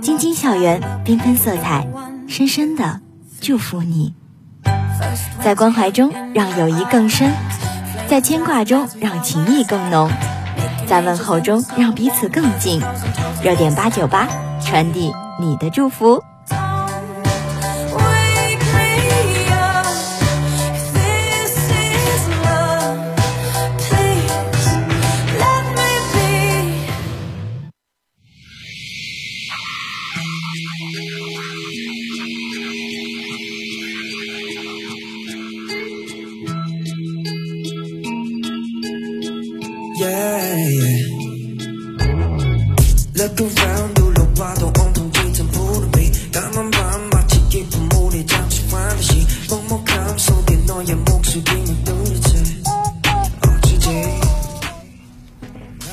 晶晶校园缤纷色彩，深深的祝福你。在关怀中让友谊更深，在牵挂中让情谊更浓，在问候中让彼此更近。热点八九八，传递你的祝福。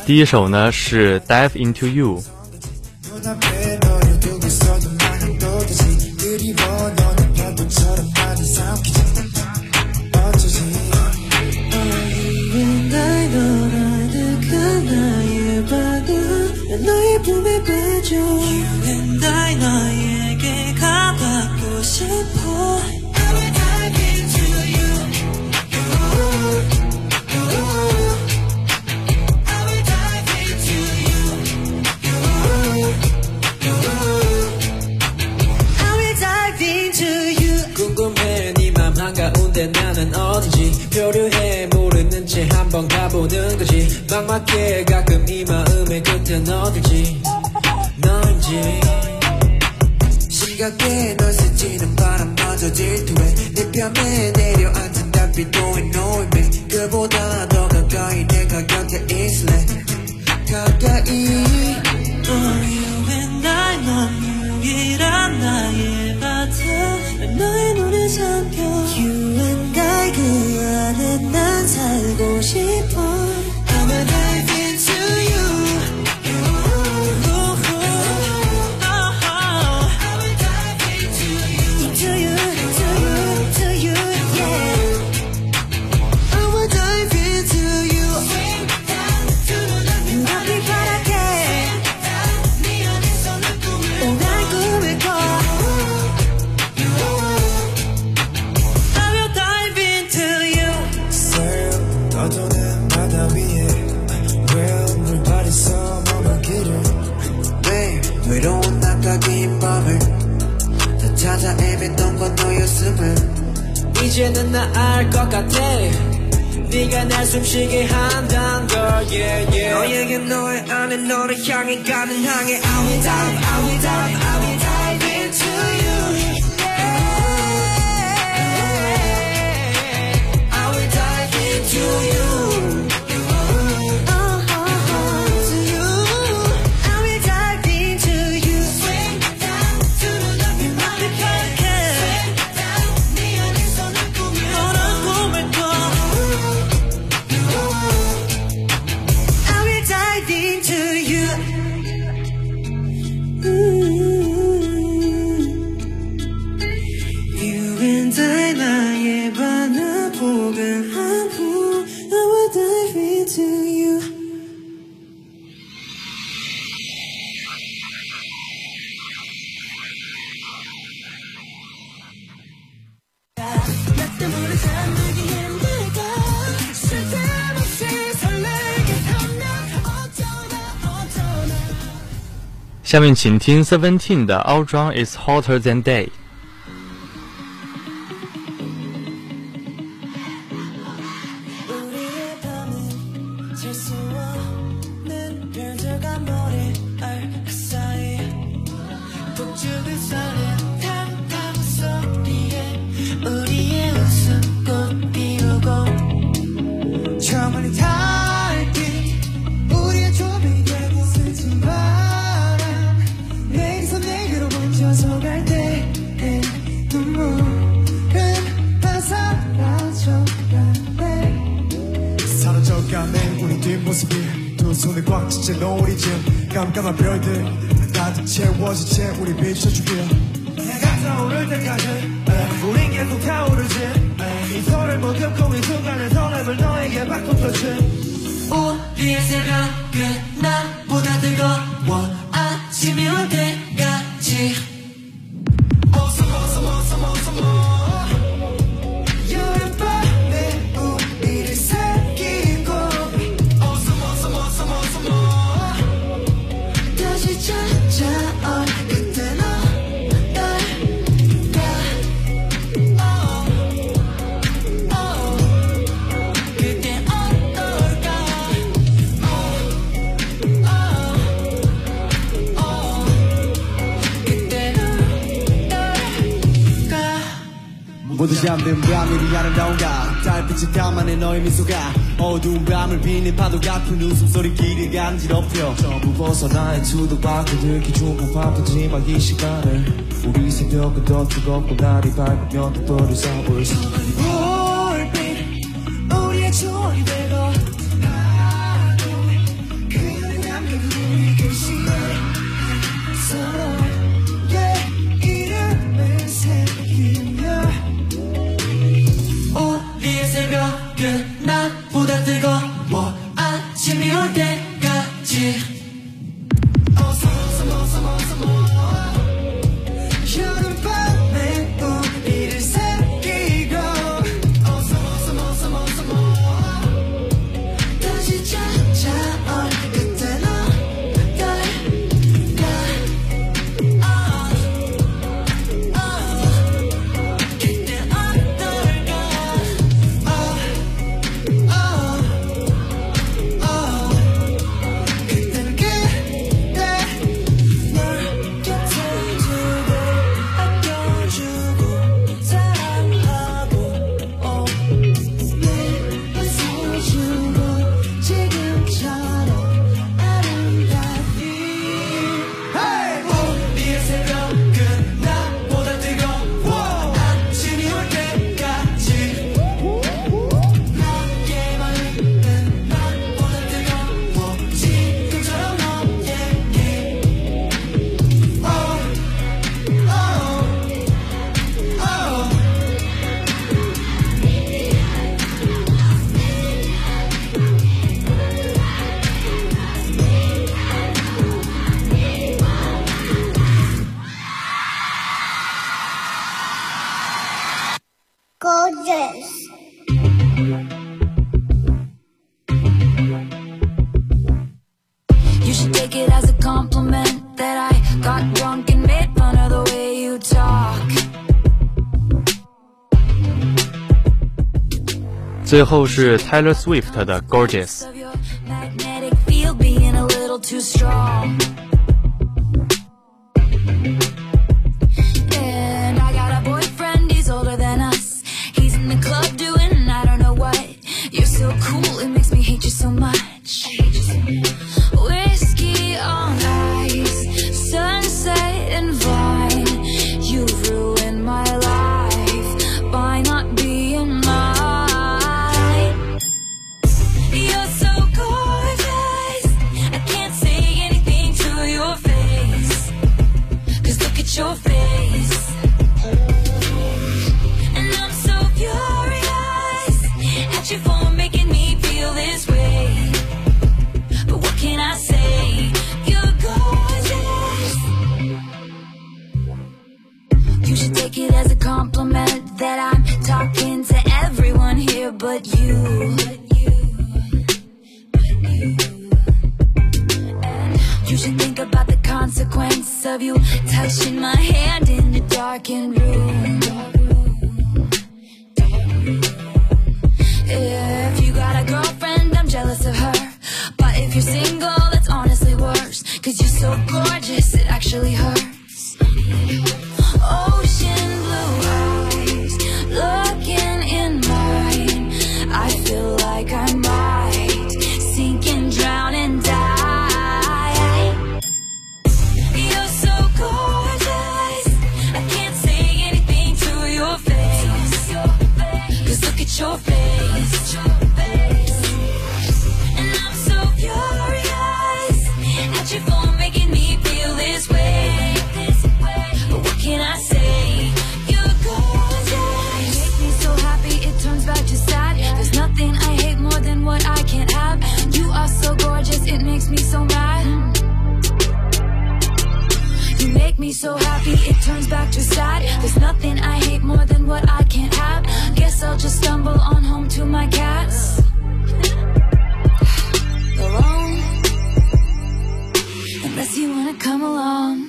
第一首呢，是《Dive Into You》。 줘 You a 너에게 가고 싶어. I'm talking to you 궁금해 네맘 한가운데 나는 어딘지. 표류해 모르는 채 한번 가보는 거지. 막막해 가끔 이 마음의 끝은 어딜지. 건지 심각해 널 스치는 바람마저 질투해 내 뺨에 내려앉은 달빛도 annoy me 그보다 더 가까이 내가 곁에 있을래 가까이. Are you and 외로운 아까 긴 밤을 다 찾아 헤맸던 건 너였음을 이제는 나 알 것 같아 네가 날 숨쉬게 한단 걸 yeah, yeah. 너에게 너의 안에 너를 향해 가는 향해 I will die, I will die, I will die 下面请听 seventeen 的 autumn is hotter than day 노을이쯤 깜깜한 별들 가득 채워진 채 우리 비춰줄게요 해가 떠오를 때까지 우린 계속 타오르지. 이 손을 못 덮고 이 순간의 설렘을 너에게 바꿔줬지 우리의 새벽은 나보다 뜨거워. 아침이 올 때까지 잠든 밤이 아름다운가 달빛이 담아낸 너의 미소가 어두운 밤을 비는 파도 같은 웃음소리끼리 간지럽혀. 전부 벗어나의 투도 바퀴들 기준만 바쁘지만 이 시간을. 우리 새벽은 더 뜨겁고 날이 밝으면 또 불을 사볼 最后是 Taylor Swift 的 Gorgeous。 But what can I say? Your curses. you. And you You should think about the consequence of you touching my hand in the darkened room. Make me so happy it turns back to sad. There's nothing I hate more than what I can't have. Guess I'll just stumble on home to my cats. Alone, unless you wanna come along.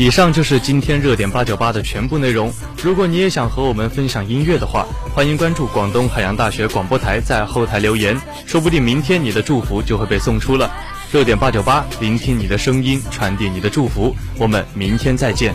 以上就是今天热点八九八的全部内容。如果你也想和我们分享音乐的话，欢迎关注广东海洋大学广播台，在后台留言，说不定明天你的祝福就会被送出了。热点八九八，聆听你的声音，传递你的祝福。我们明天再见。